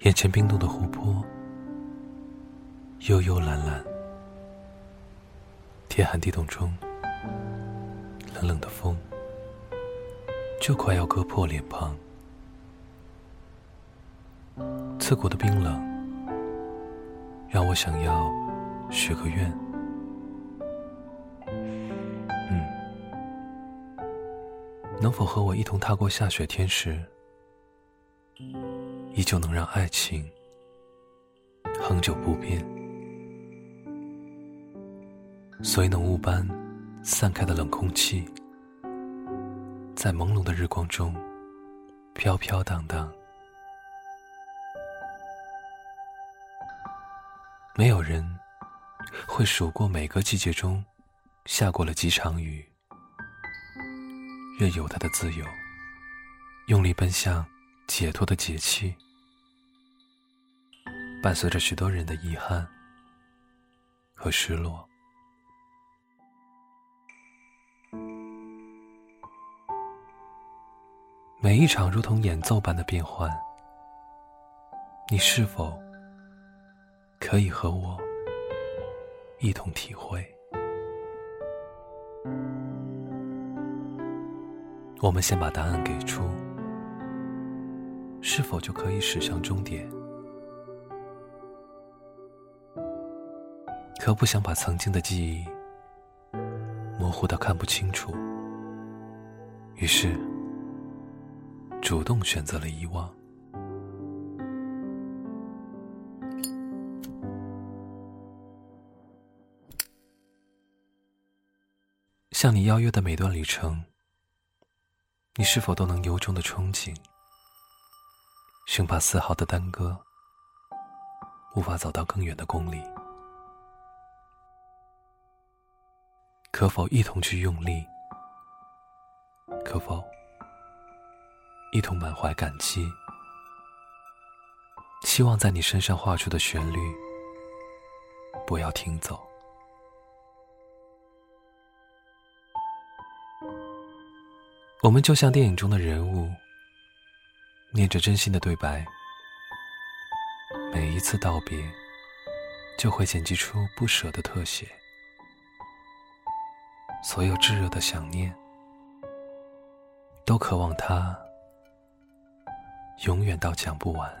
眼前冰冻的湖泊，幽幽蓝蓝。天寒地冻中，冷冷的风就快要割破脸庞。刺骨的冰冷，让我想要许个愿。嗯，能否和我一同踏过下雪天时？依旧能让爱情恒久不变，所以浓雾般散开的冷空气，在朦胧的日光中飘飘荡荡。没有人会数过每个季节中下过了几场雨，任由它的自由，用力奔向解脱的节气。伴随着许多人的遗憾和失落，每一场如同演奏般的变换，你是否可以和我一同体会？我们先把答案给出，是否就可以驶向终点？可不想把曾经的记忆模糊到看不清楚，于是主动选择了遗忘。向你邀约的每段旅程，你是否都能由衷的憧憬，生怕丝毫的耽搁，无法走到更远的公里？可否一同去用力？可否一同满怀感激？希望在你身上画出的旋律不要停走。我们就像电影中的人物，念着真心的对白，每一次道别，就会剪辑出不舍的特写。所有炙热的想念，都渴望它永远到讲不完。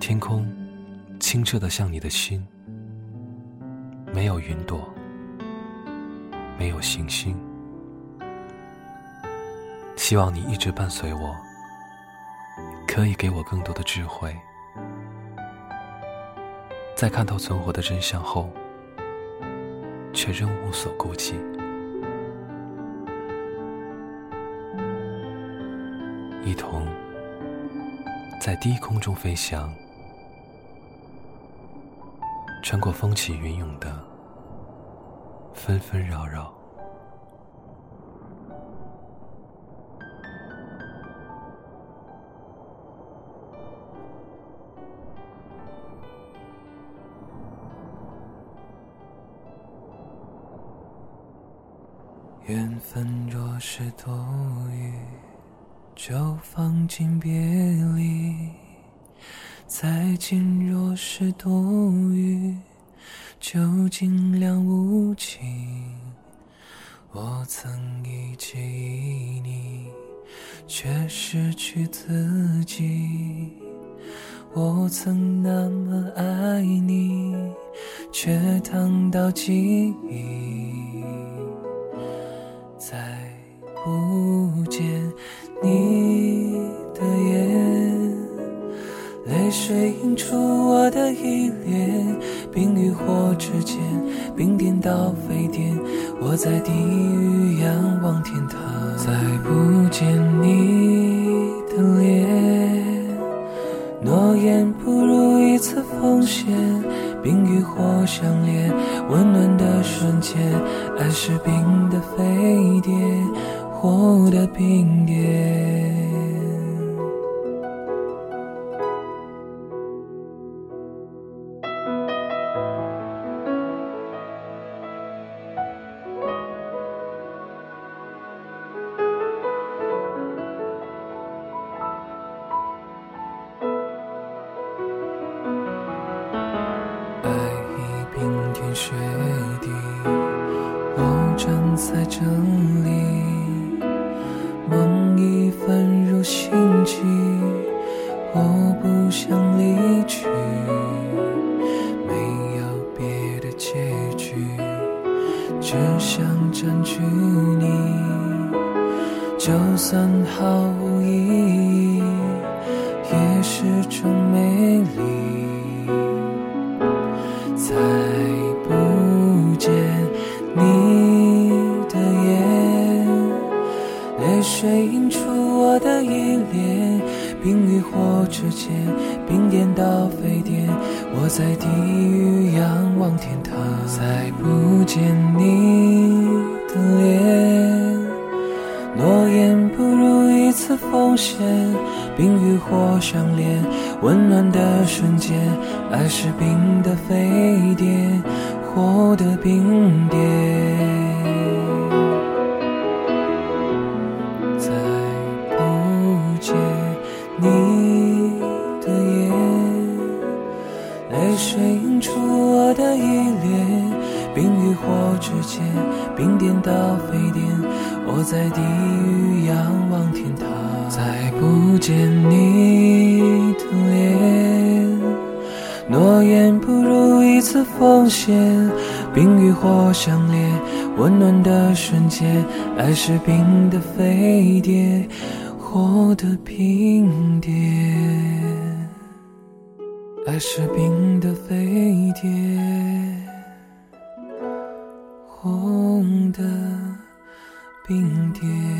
天空清澈的像你的心，没有云朵，没有星星。希望你一直伴随我，可以给我更多的智慧。在看透存活的真相后，却仍无所顾忌，一同在低空中飞翔，穿过风起云涌的纷纷扰扰。缘分若是多余，就放进别离；再见若是多余，就尽量无情。我曾一切依你，却失去自己；我曾那么爱你，却烫到记忆。再不见火之间，冰点到沸点，我在地狱仰望天堂。再不见你的脸，诺言不如一次奉献。冰与火相连，温暖的瞬间，爱是冰的飞碟，火的冰点。就算毫无意义，也是种美丽。再不见你的眼，泪水映出我的依恋。冰与火之间，冰点到沸点，我在地狱仰望天堂。再不见你的脸，诺言不如一次奉献。冰与火相连，温暖的瞬间，爱是冰的沸点，火的冰点。之间，冰点到沸点，我在地狱仰望天堂。再不见你的脸，诺言不如一次奉献。冰与火相连，温暖的瞬间，爱是冰的沸点。火的冰点，爱是冰的飞。冰点